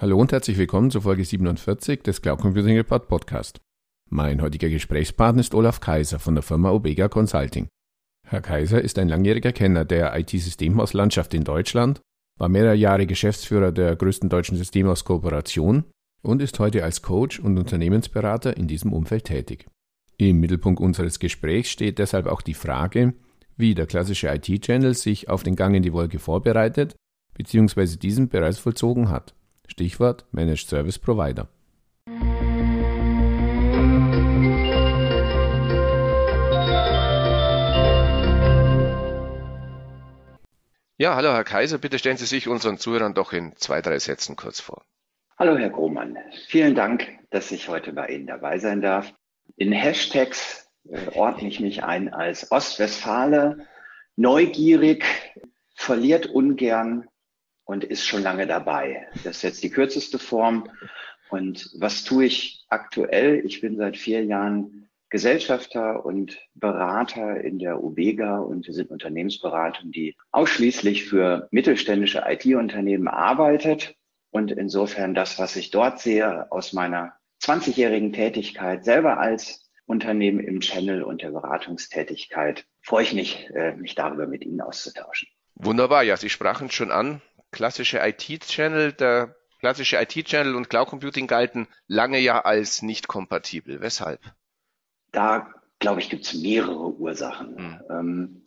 Hallo und herzlich willkommen zur Folge 47 des Cloud Computing Report Podcast. Mein heutiger Gesprächspartner ist Olaf Kaiser von der Firma Obega Consulting. Herr Kaiser ist ein langjähriger Kenner der IT-Systemhauslandschaft in Deutschland, war mehrere Jahre Geschäftsführer der größten deutschen Systemhauskooperation und ist heute als Coach und Unternehmensberater in diesem Umfeld tätig. Im Mittelpunkt unseres Gesprächs steht deshalb auch die Frage, wie der klassische IT-Channel sich auf den Gang in die Wolke vorbereitet bzw. diesen bereits vollzogen hat. Stichwort Managed Service Provider. Ja, hallo Herr Kaiser, bitte stellen Sie sich unseren Zuhörern doch in zwei, drei Sätzen kurz vor. Hallo Herr Grohmann, vielen Dank, dass ich heute bei Ihnen dabei sein darf. In Hashtags äh, ordne ich mich ein als Ostwestfale, neugierig, verliert ungern und ist schon lange dabei. Das ist jetzt die kürzeste Form. Und was tue ich aktuell? Ich bin seit vier Jahren Gesellschafter und Berater in der Ubega und wir sind Unternehmensberatung, die ausschließlich für mittelständische IT-Unternehmen arbeitet. Und insofern das, was ich dort sehe aus meiner 20-jährigen Tätigkeit selber als Unternehmen im Channel und der Beratungstätigkeit, freue ich mich, äh, mich darüber mit Ihnen auszutauschen. Wunderbar, ja, Sie sprachen schon an, klassische IT-Channel, der klassische IT-Channel und Cloud Computing galten lange ja als nicht kompatibel. Weshalb? Da, glaube ich, gibt es mehrere Ursachen. Hm. Ähm,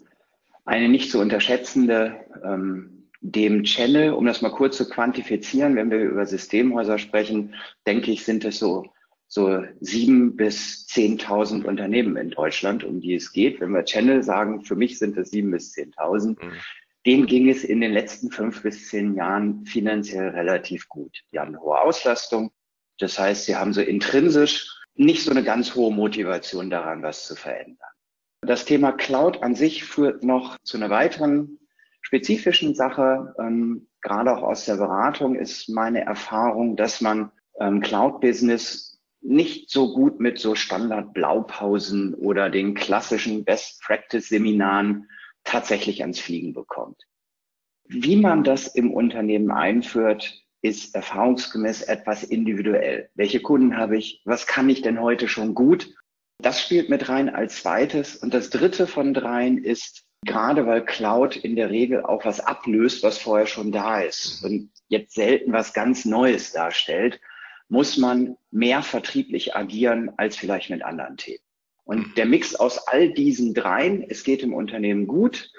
eine nicht zu unterschätzende, ähm, dem Channel, um das mal kurz zu quantifizieren, wenn wir über Systemhäuser sprechen, denke ich, sind es so so sieben bis zehntausend Unternehmen in Deutschland, um die es geht. Wenn wir Channel sagen, für mich sind es sieben bis zehntausend. Mhm dem ging es in den letzten fünf bis zehn Jahren finanziell relativ gut. Die haben eine hohe Auslastung. Das heißt, sie haben so intrinsisch nicht so eine ganz hohe Motivation daran, was zu verändern. Das Thema Cloud an sich führt noch zu einer weiteren spezifischen Sache. Ähm, gerade auch aus der Beratung ist meine Erfahrung, dass man ähm, Cloud-Business nicht so gut mit so Standard-Blaupausen oder den klassischen Best-Practice-Seminaren tatsächlich ans Fliegen bekommt. Wie man das im Unternehmen einführt, ist erfahrungsgemäß etwas individuell. Welche Kunden habe ich? Was kann ich denn heute schon gut? Das spielt mit rein als zweites. Und das dritte von dreien ist, gerade weil Cloud in der Regel auch was ablöst, was vorher schon da ist und jetzt selten was ganz Neues darstellt, muss man mehr vertrieblich agieren als vielleicht mit anderen Themen. Und der Mix aus all diesen dreien, es geht im Unternehmen gut,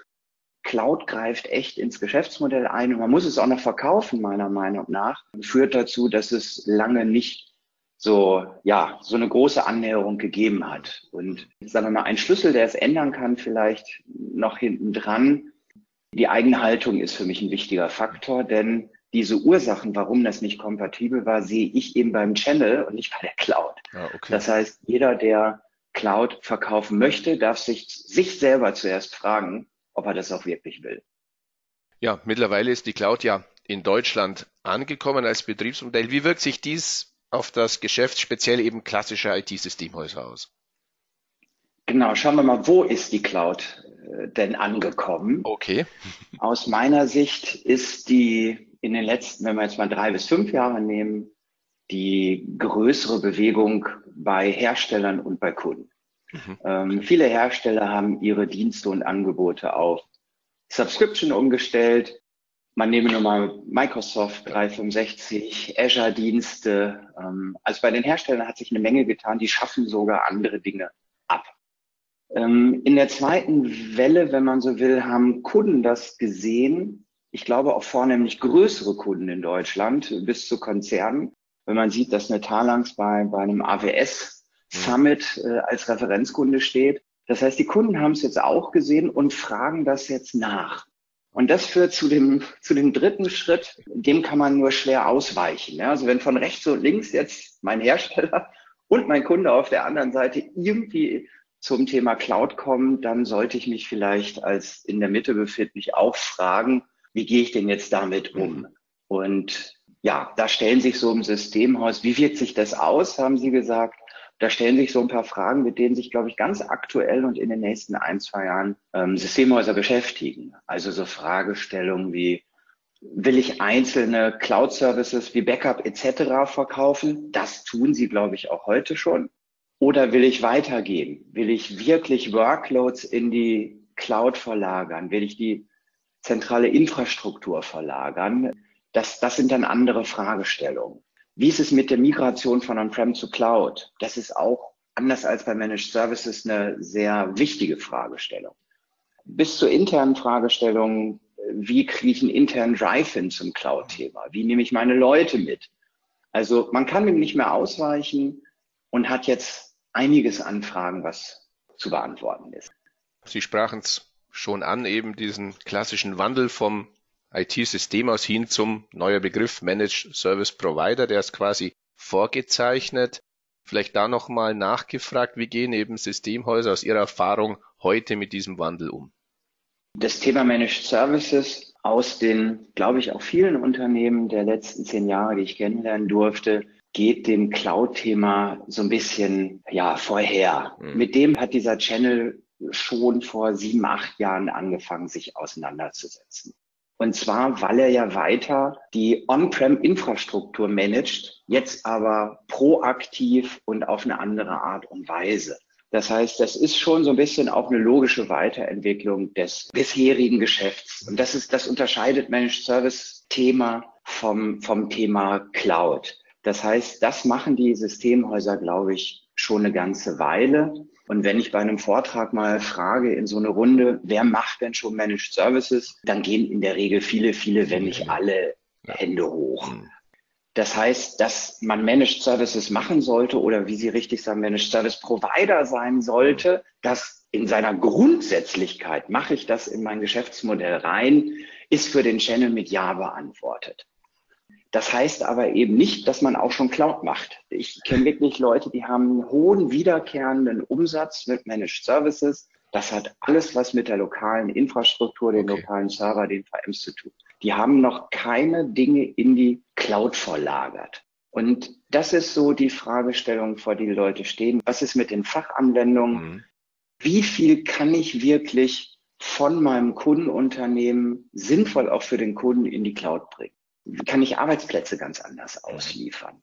Cloud greift echt ins Geschäftsmodell ein und man muss es auch noch verkaufen, meiner Meinung nach, führt dazu, dass es lange nicht so, ja, so eine große Annäherung gegeben hat. Und sagen wir mal, ein Schlüssel, der es ändern kann, vielleicht noch hinten dran. Die Eigenhaltung ist für mich ein wichtiger Faktor, denn diese Ursachen, warum das nicht kompatibel war, sehe ich eben beim Channel und nicht bei der Cloud. Ah, okay. Das heißt, jeder, der Cloud verkaufen möchte, darf sich, sich selber zuerst fragen, ob er das auch wirklich will. Ja, mittlerweile ist die Cloud ja in Deutschland angekommen als Betriebsmodell. Wie wirkt sich dies auf das Geschäft speziell eben klassischer IT-Systemhäuser aus? Genau, schauen wir mal, wo ist die Cloud äh, denn angekommen? Okay. Aus meiner Sicht ist die in den letzten, wenn wir jetzt mal drei bis fünf Jahre nehmen, die größere Bewegung bei Herstellern und bei Kunden. Mhm. Ähm, viele Hersteller haben ihre Dienste und Angebote auf Subscription umgestellt. Man nehme nur mal Microsoft 365, Azure-Dienste. Ähm, also bei den Herstellern hat sich eine Menge getan. Die schaffen sogar andere Dinge ab. Ähm, in der zweiten Welle, wenn man so will, haben Kunden das gesehen. Ich glaube auch vornehmlich größere Kunden in Deutschland bis zu Konzernen, wenn man sieht, dass eine Talangs bei, bei einem AWS Summit äh, als Referenzkunde steht. Das heißt, die Kunden haben es jetzt auch gesehen und fragen das jetzt nach. Und das führt zu dem, zu dem dritten Schritt, dem kann man nur schwer ausweichen. Ja? Also wenn von rechts und links jetzt mein Hersteller und mein Kunde auf der anderen Seite irgendwie zum Thema Cloud kommen, dann sollte ich mich vielleicht als in der Mitte befindlich auch fragen, wie gehe ich denn jetzt damit um? Und ja, da stellen sich so im Systemhaus, wie wirkt sich das aus, haben Sie gesagt. Da stellen sich so ein paar Fragen, mit denen sich, glaube ich, ganz aktuell und in den nächsten ein, zwei Jahren ähm, Systemhäuser beschäftigen. Also so Fragestellungen wie, Will ich einzelne Cloud-Services wie Backup etc. verkaufen? Das tun sie, glaube ich, auch heute schon. Oder will ich weitergehen? Will ich wirklich Workloads in die Cloud verlagern? Will ich die zentrale Infrastruktur verlagern? Das, das sind dann andere Fragestellungen. Wie ist es mit der Migration von On-Prem zu Cloud? Das ist auch anders als bei Managed Services eine sehr wichtige Fragestellung. Bis zur internen Fragestellung, wie kriege ich einen internen Drive-In zum Cloud-Thema? Wie nehme ich meine Leute mit? Also man kann dem nicht mehr ausweichen und hat jetzt einiges an Fragen, was zu beantworten ist. Sie sprachen es schon an, eben diesen klassischen Wandel vom IT-System aus hin zum neuer Begriff Managed Service Provider, der ist quasi vorgezeichnet. Vielleicht da nochmal nachgefragt, wie gehen eben Systemhäuser aus Ihrer Erfahrung heute mit diesem Wandel um? Das Thema Managed Services aus den, glaube ich, auch vielen Unternehmen der letzten zehn Jahre, die ich kennenlernen durfte, geht dem Cloud-Thema so ein bisschen ja vorher. Mhm. Mit dem hat dieser Channel schon vor sieben, acht Jahren angefangen, sich auseinanderzusetzen. Und zwar, weil er ja weiter die On-Prem-Infrastruktur managt, jetzt aber proaktiv und auf eine andere Art und Weise. Das heißt, das ist schon so ein bisschen auch eine logische Weiterentwicklung des bisherigen Geschäfts. Und das ist, das unterscheidet Managed Service Thema vom, vom Thema Cloud. Das heißt, das machen die Systemhäuser, glaube ich, schon eine ganze Weile. Und wenn ich bei einem Vortrag mal frage in so eine Runde, wer macht denn schon Managed Services, dann gehen in der Regel viele, viele, wenn nicht alle Hände hoch. Mhm. Das heißt, dass man Managed Services machen sollte oder wie Sie richtig sagen, Managed Service Provider sein sollte, dass in seiner Grundsätzlichkeit mache ich das in mein Geschäftsmodell rein, ist für den Channel mit Ja beantwortet. Das heißt aber eben nicht, dass man auch schon Cloud macht. Ich kenne wirklich Leute, die haben einen hohen wiederkehrenden Umsatz mit Managed Services. Das hat alles was mit der lokalen Infrastruktur, den okay. lokalen Server, den VMs zu tun. Die haben noch keine Dinge in die Cloud verlagert. Und das ist so die Fragestellung, vor die Leute stehen. Was ist mit den Fachanwendungen? Mhm. Wie viel kann ich wirklich von meinem Kundenunternehmen sinnvoll auch für den Kunden in die Cloud bringen? Kann ich Arbeitsplätze ganz anders ausliefern?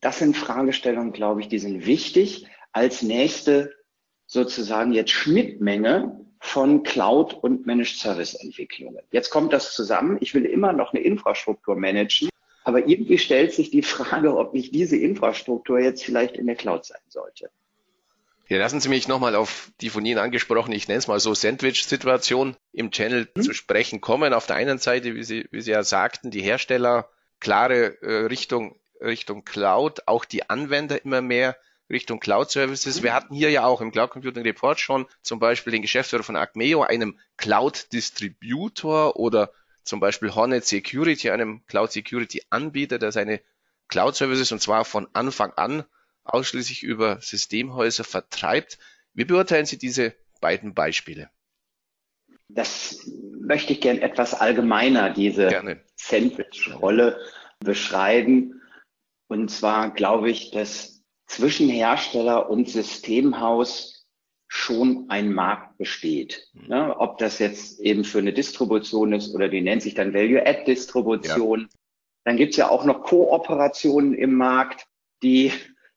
Das sind Fragestellungen, glaube ich, die sind wichtig als nächste sozusagen jetzt Schnittmenge von Cloud und Managed Service Entwicklungen. Jetzt kommt das zusammen. Ich will immer noch eine Infrastruktur managen, aber irgendwie stellt sich die Frage, ob nicht diese Infrastruktur jetzt vielleicht in der Cloud sein sollte. Ja, lassen Sie mich nochmal auf die von Ihnen angesprochene, ich nenne es mal so Sandwich-Situation im Channel mhm. zu sprechen kommen. Auf der einen Seite, wie Sie, wie Sie ja sagten, die Hersteller klare äh, Richtung, Richtung Cloud, auch die Anwender immer mehr Richtung Cloud Services. Mhm. Wir hatten hier ja auch im Cloud Computing Report schon zum Beispiel den Geschäftsführer von Acmeo, einem Cloud Distributor oder zum Beispiel Hornet Security, einem Cloud Security Anbieter, der seine Cloud Services und zwar von Anfang an ausschließlich über Systemhäuser vertreibt. Wie beurteilen Sie diese beiden Beispiele? Das möchte ich gern etwas allgemeiner, diese Sandwich-Rolle beschreiben. Und zwar glaube ich, dass zwischen Hersteller und Systemhaus schon ein Markt besteht. Mhm. Ne? Ob das jetzt eben für eine Distribution ist oder die nennt sich dann Value-Add-Distribution. Ja. Dann gibt es ja auch noch Kooperationen im Markt, die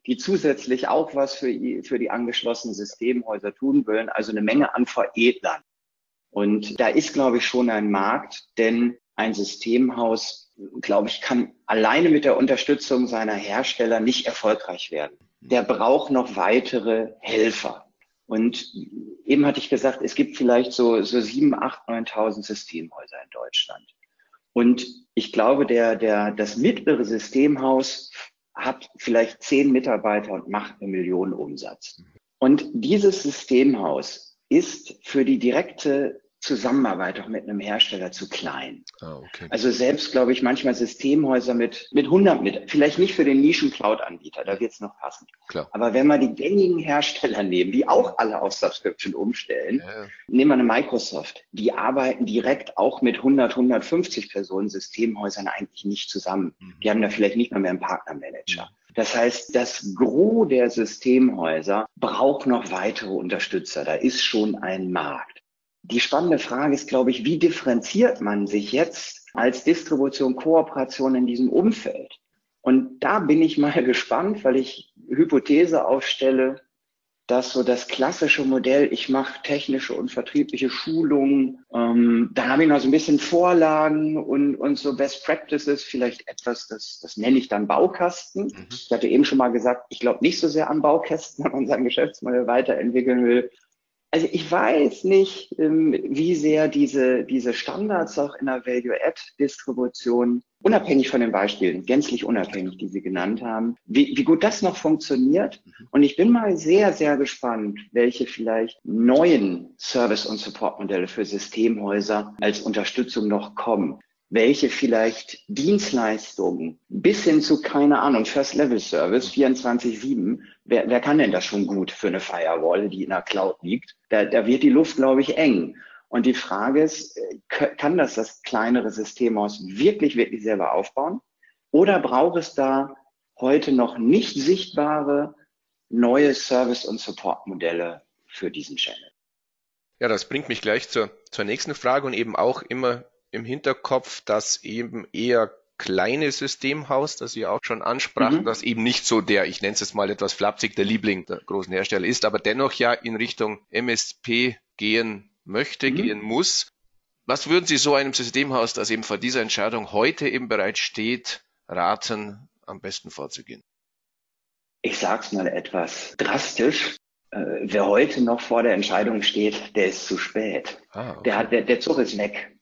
die zusätzlich auch was für, für die angeschlossenen Systemhäuser tun wollen, also eine Menge an Veredlern. Und da ist, glaube ich, schon ein Markt, denn ein Systemhaus, glaube ich, kann alleine mit der Unterstützung seiner Hersteller nicht erfolgreich werden. Der braucht noch weitere Helfer. Und eben hatte ich gesagt, es gibt vielleicht so, so sieben, acht, neuntausend Systemhäuser in Deutschland. Und ich glaube, der, der, das mittlere Systemhaus hat vielleicht zehn Mitarbeiter und macht eine Million Umsatz. Und dieses Systemhaus ist für die direkte Zusammenarbeit auch mit einem Hersteller zu klein. Ah, okay. Also selbst, glaube ich, manchmal Systemhäuser mit, mit 100 mit, vielleicht nicht für den Nischen-Cloud-Anbieter, da wird es noch passen. Klar. Aber wenn wir die gängigen Hersteller nehmen, die auch alle auf Subscription umstellen, ja. nehmen wir eine Microsoft, die arbeiten direkt auch mit 100, 150 Personen Systemhäusern eigentlich nicht zusammen. Mhm. Die haben da vielleicht nicht mal mehr einen Partnermanager. Mhm. Das heißt, das Gros der Systemhäuser braucht noch weitere Unterstützer. Da ist schon ein Markt. Die spannende Frage ist, glaube ich, wie differenziert man sich jetzt als Distribution, Kooperation in diesem Umfeld. Und da bin ich mal gespannt, weil ich Hypothese aufstelle, dass so das klassische Modell, ich mache technische und vertriebliche Schulungen, ähm, dann habe ich noch so ein bisschen Vorlagen und, und so Best Practices, vielleicht etwas, das, das nenne ich dann Baukasten. Mhm. Ich hatte eben schon mal gesagt, ich glaube nicht so sehr an Baukästen, wenn man sein Geschäftsmodell weiterentwickeln will. Also ich weiß nicht, ähm, wie sehr diese, diese Standards auch in der Value-Add-Distribution, unabhängig von den Beispielen, gänzlich unabhängig, die Sie genannt haben, wie, wie gut das noch funktioniert. Mhm. Und ich bin mal sehr, sehr gespannt, welche vielleicht neuen Service- und Supportmodelle für Systemhäuser als Unterstützung noch kommen welche vielleicht Dienstleistungen bis hin zu, keine Ahnung, First-Level-Service 24-7, wer, wer kann denn das schon gut für eine Firewall, die in der Cloud liegt? Da, da wird die Luft, glaube ich, eng. Und die Frage ist, äh, kann das das kleinere Systemhaus wirklich, wirklich selber aufbauen? Oder braucht es da heute noch nicht sichtbare neue Service- und Support-Modelle für diesen Channel? Ja, das bringt mich gleich zur, zur nächsten Frage und eben auch immer im Hinterkopf, dass eben eher kleine Systemhaus, das Sie auch schon ansprachen, mhm. das eben nicht so der, ich nenne es jetzt mal etwas flapsig, der Liebling der großen Hersteller ist, aber dennoch ja in Richtung MSP gehen möchte, mhm. gehen muss. Was würden Sie so einem Systemhaus, das eben vor dieser Entscheidung heute eben bereits steht, raten, am besten vorzugehen? Ich sage es mal etwas drastisch. Äh, wer heute noch vor der Entscheidung steht, der ist zu spät. Ah, okay. der, hat, der, der Zug ist weg.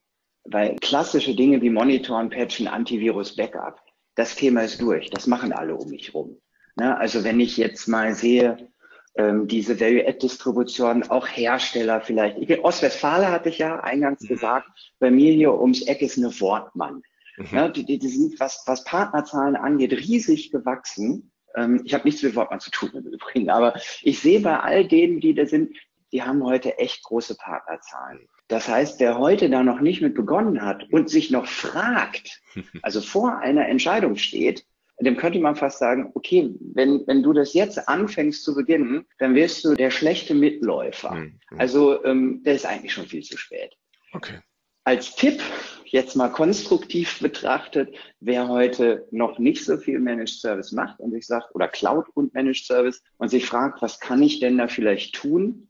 Weil klassische Dinge wie Monitoren, Patchen, Antivirus, Backup, das Thema ist durch. Das machen alle um mich rum. Ne? Also wenn ich jetzt mal sehe, ähm, diese Value-Add-Distribution, auch Hersteller vielleicht. Ich, Ostwestfale hatte ich ja eingangs mhm. gesagt, bei mir hier ums Eck ist eine Wortmann. Mhm. Ja, die, die, sind, was, was Partnerzahlen angeht, riesig gewachsen. Ähm, ich habe nichts mit Wortmann zu tun im Übrigen, aber ich sehe bei all denen, die da sind, die haben heute echt große Partnerzahlen. Das heißt, wer heute da noch nicht mit begonnen hat und sich noch fragt, also vor einer Entscheidung steht, dem könnte man fast sagen, okay, wenn, wenn du das jetzt anfängst zu beginnen, dann wirst du der schlechte Mitläufer. Mhm. Also ähm, der ist eigentlich schon viel zu spät. Okay. Als Tipp, jetzt mal konstruktiv betrachtet, wer heute noch nicht so viel Managed Service macht und sich sagt, oder Cloud und Managed Service und sich fragt, was kann ich denn da vielleicht tun,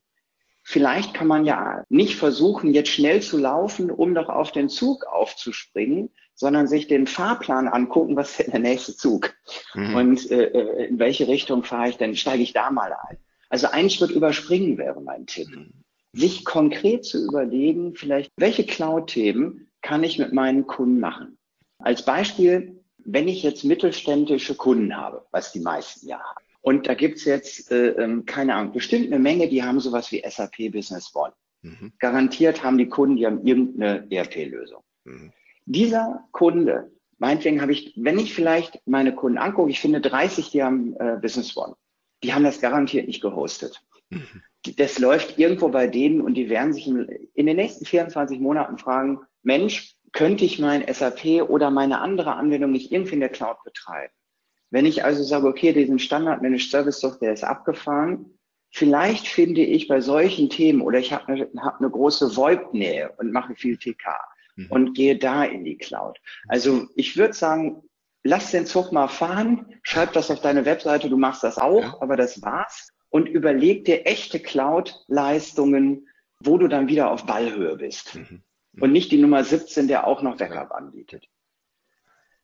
Vielleicht kann man ja nicht versuchen, jetzt schnell zu laufen, um doch auf den Zug aufzuspringen, sondern sich den Fahrplan angucken, was ist denn der nächste Zug? Mhm. Und äh, äh, in welche Richtung fahre ich denn, steige ich da mal ein? Also einen Schritt überspringen wäre mein Tipp. Mhm. Sich konkret zu überlegen, vielleicht, welche Cloud-Themen kann ich mit meinen Kunden machen? Als Beispiel, wenn ich jetzt mittelständische Kunden habe, was die meisten ja haben, und da gibt's jetzt, äh, ähm, keine Ahnung, bestimmt eine Menge, die haben sowas wie SAP Business One. Mhm. Garantiert haben die Kunden, die haben irgendeine ERP-Lösung. Mhm. Dieser Kunde, meinetwegen habe ich, wenn ich vielleicht meine Kunden angucke, ich finde 30, die haben äh, Business One. Die haben das garantiert nicht gehostet. Mhm. Das läuft irgendwo bei denen und die werden sich in, in den nächsten 24 Monaten fragen, Mensch, könnte ich mein SAP oder meine andere Anwendung nicht irgendwie in der Cloud betreiben? Wenn ich also sage, okay, diesen Standard Managed Service der ist abgefahren, vielleicht finde ich bei solchen Themen oder ich habe eine, hab eine große VoIP-Nähe und mache viel TK mhm. und gehe da in die Cloud. Also ich würde sagen, lass den Zug mal fahren, schreib das auf deine Webseite, du machst das auch, ja. aber das war's und überleg dir echte Cloud-Leistungen, wo du dann wieder auf Ballhöhe bist. Mhm. Und nicht die Nummer 17, der auch noch Backup anbietet.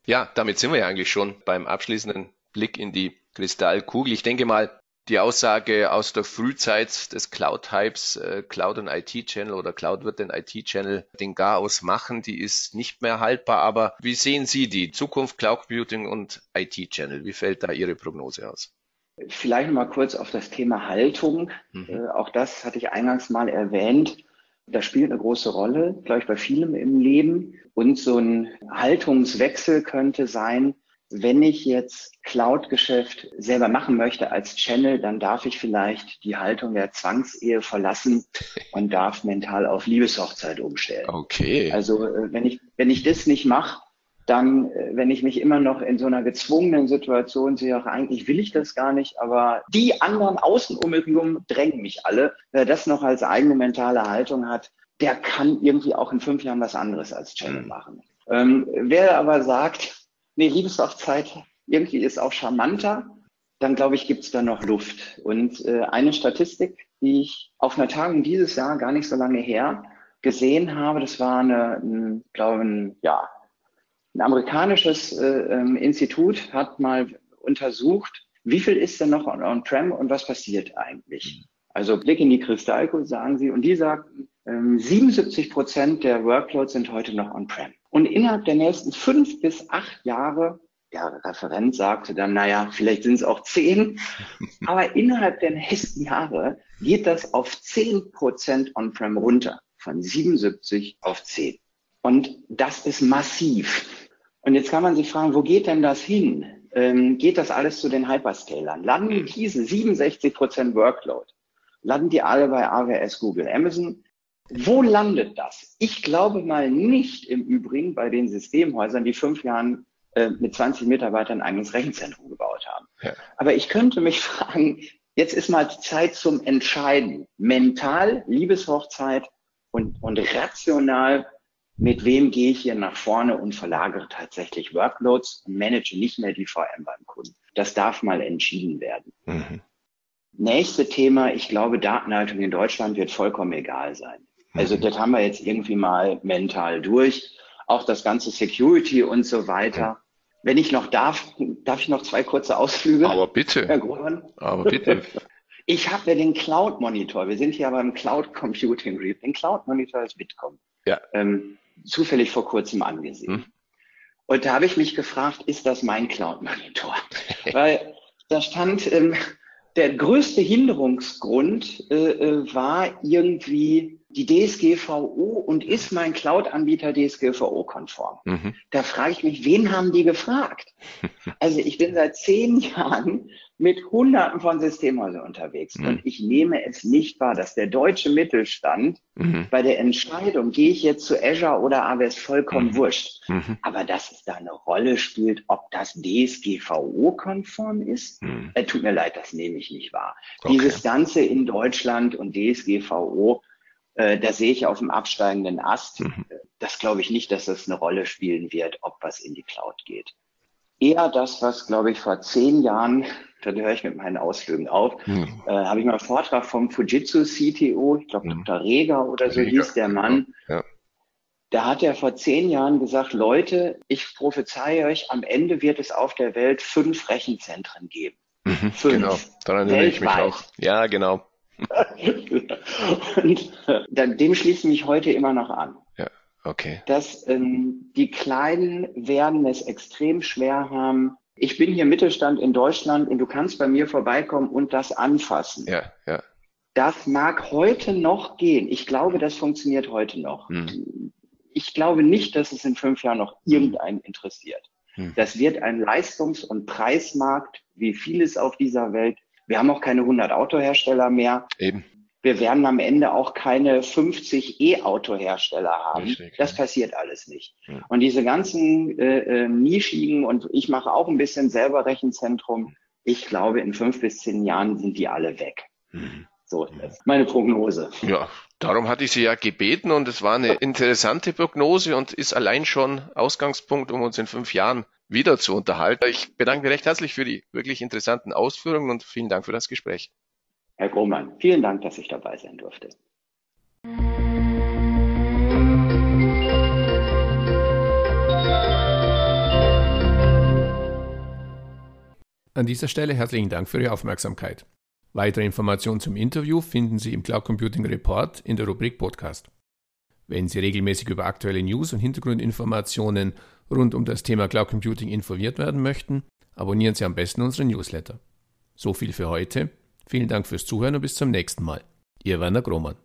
Ja, damit sind wir ja eigentlich schon beim abschließenden Blick in die Kristallkugel. Ich denke mal, die Aussage aus der Frühzeit des Cloud-Hypes, äh, Cloud und IT-Channel oder Cloud wird den IT-Channel den Garaus machen, die ist nicht mehr haltbar. Aber wie sehen Sie die Zukunft Cloud Computing und IT-Channel? Wie fällt da Ihre Prognose aus? Vielleicht mal kurz auf das Thema Haltung. Mhm. Äh, auch das hatte ich eingangs mal erwähnt. Das spielt eine große Rolle, glaube ich, bei vielem im Leben. Und so ein Haltungswechsel könnte sein, wenn ich jetzt Cloud-Geschäft selber machen möchte als Channel, dann darf ich vielleicht die Haltung der Zwangsehe verlassen und darf mental auf Liebeshochzeit umstellen. Okay. Also äh, wenn ich, wenn ich das nicht mache, dann, äh, wenn ich mich immer noch in so einer gezwungenen Situation sehe, auch eigentlich will ich das gar nicht, aber die anderen außen um mich drängen mich alle. Wer das noch als eigene mentale Haltung hat, der kann irgendwie auch in fünf Jahren was anderes als Channel mhm. machen. Ähm, wer aber sagt, nee, Liebeshochzeit irgendwie ist auch charmanter, dann glaube ich, gibt es da noch Luft. Und äh, eine Statistik, die ich auf einer Tagung dieses Jahr gar nicht so lange her gesehen habe, das war eine, ein, glaube ein, ja, ein amerikanisches äh, ähm, Institut hat mal untersucht, wie viel ist denn noch on-prem und was passiert eigentlich? Also Blick in die Kristallkugel, sagen sie, und die sagten, ähm, 77 Prozent der Workloads sind heute noch on-prem. Und innerhalb der nächsten fünf bis acht Jahre, der Referent sagte dann, naja, vielleicht sind es auch zehn, aber innerhalb der nächsten Jahre geht das auf zehn Prozent on-prem runter, von 77 auf zehn. Und das ist massiv. Und jetzt kann man sich fragen, wo geht denn das hin? Ähm, geht das alles zu den Hyperscalern? Landen diese 67 Prozent Workload landen die alle bei AWS, Google, Amazon. Wo landet das? Ich glaube mal nicht im Übrigen bei den Systemhäusern, die fünf Jahren äh, mit 20 Mitarbeitern ein eigenes Rechenzentrum gebaut haben. Ja. Aber ich könnte mich fragen, jetzt ist mal Zeit zum Entscheiden. Mental, Liebeshochzeit und, und rational, mit wem gehe ich hier nach vorne und verlagere tatsächlich Workloads und manage nicht mehr die VM beim Kunden. Das darf mal entschieden werden. Mhm. Nächste Thema, ich glaube, Datenhaltung in Deutschland wird vollkommen egal sein. Also das haben wir jetzt irgendwie mal mental durch. Auch das ganze Security und so weiter. Wenn ich noch darf, darf ich noch zwei kurze Ausflüge? Aber bitte. Herr Grohmann? Aber bitte. Ich habe ja den Cloud Monitor. Wir sind hier beim Cloud Computing Group. Den Cloud Monitor ist Bitkom. Ja. Ähm, zufällig vor kurzem angesehen. Hm. Und da habe ich mich gefragt, ist das mein Cloud Monitor? Weil da stand, ähm, der größte Hinderungsgrund äh, äh war irgendwie die DSGVO und ist mein Cloud-Anbieter DSGVO-konform? Mhm. Da frage ich mich, wen haben die gefragt? Also ich bin seit zehn Jahren mit Hunderten von Systemhäusern unterwegs mhm. und ich nehme es nicht wahr, dass der deutsche Mittelstand mhm. bei der Entscheidung, gehe ich jetzt zu Azure oder AWS, vollkommen mhm. wurscht. Mhm. Aber dass es da eine Rolle spielt, ob das DSGVO-konform ist, mhm. äh, tut mir leid, das nehme ich nicht wahr. Okay. Dieses Ganze in Deutschland und DSGVO, äh, da sehe ich auf dem absteigenden Ast. Mhm. Das glaube ich nicht, dass das eine Rolle spielen wird, ob was in die Cloud geht. Eher das, was, glaube ich, vor zehn Jahren, da höre ich mit meinen Ausflügen auf, mhm. äh, habe ich mal einen Vortrag vom Fujitsu CTO, ich glaube mhm. Dr. Reger oder so Reger, hieß der Mann. Ja. Ja. Da hat er vor zehn Jahren gesagt, Leute, ich prophezeie euch, am Ende wird es auf der Welt fünf Rechenzentren geben. Mhm, fünf. Genau, daran erinnere ich mich auch. Ja, genau. und äh, dem schließe ich mich heute immer noch an. Ja, okay. Dass ähm, die Kleinen werden es extrem schwer haben. Ich bin hier Mittelstand in Deutschland und du kannst bei mir vorbeikommen und das anfassen. Ja, ja. Das mag heute noch gehen. Ich glaube, das funktioniert heute noch. Hm. Ich glaube nicht, dass es in fünf Jahren noch irgendeinen interessiert. Hm. Das wird ein Leistungs- und Preismarkt, wie vieles auf dieser Welt. Wir haben auch keine 100 Autohersteller mehr. Eben. Wir werden am Ende auch keine 50 E-Autohersteller haben. Richtig, das ja. passiert alles nicht. Ja. Und diese ganzen äh, äh, nischigen und ich mache auch ein bisschen selber Rechenzentrum. Ich glaube, in fünf bis zehn Jahren sind die alle weg. Mhm. So, das ist meine Prognose. Ja, darum hatte ich Sie ja gebeten und es war eine interessante Prognose und ist allein schon Ausgangspunkt, um uns in fünf Jahren wieder zu unterhalten. Ich bedanke mich recht herzlich für die wirklich interessanten Ausführungen und vielen Dank für das Gespräch. Herr Grohmann, vielen Dank, dass ich dabei sein durfte. An dieser Stelle herzlichen Dank für Ihre Aufmerksamkeit. Weitere Informationen zum Interview finden Sie im Cloud Computing Report in der Rubrik Podcast. Wenn Sie regelmäßig über aktuelle News und Hintergrundinformationen rund um das Thema Cloud Computing informiert werden möchten, abonnieren Sie am besten unseren Newsletter. So viel für heute. Vielen Dank fürs Zuhören und bis zum nächsten Mal. Ihr Werner Grohmann.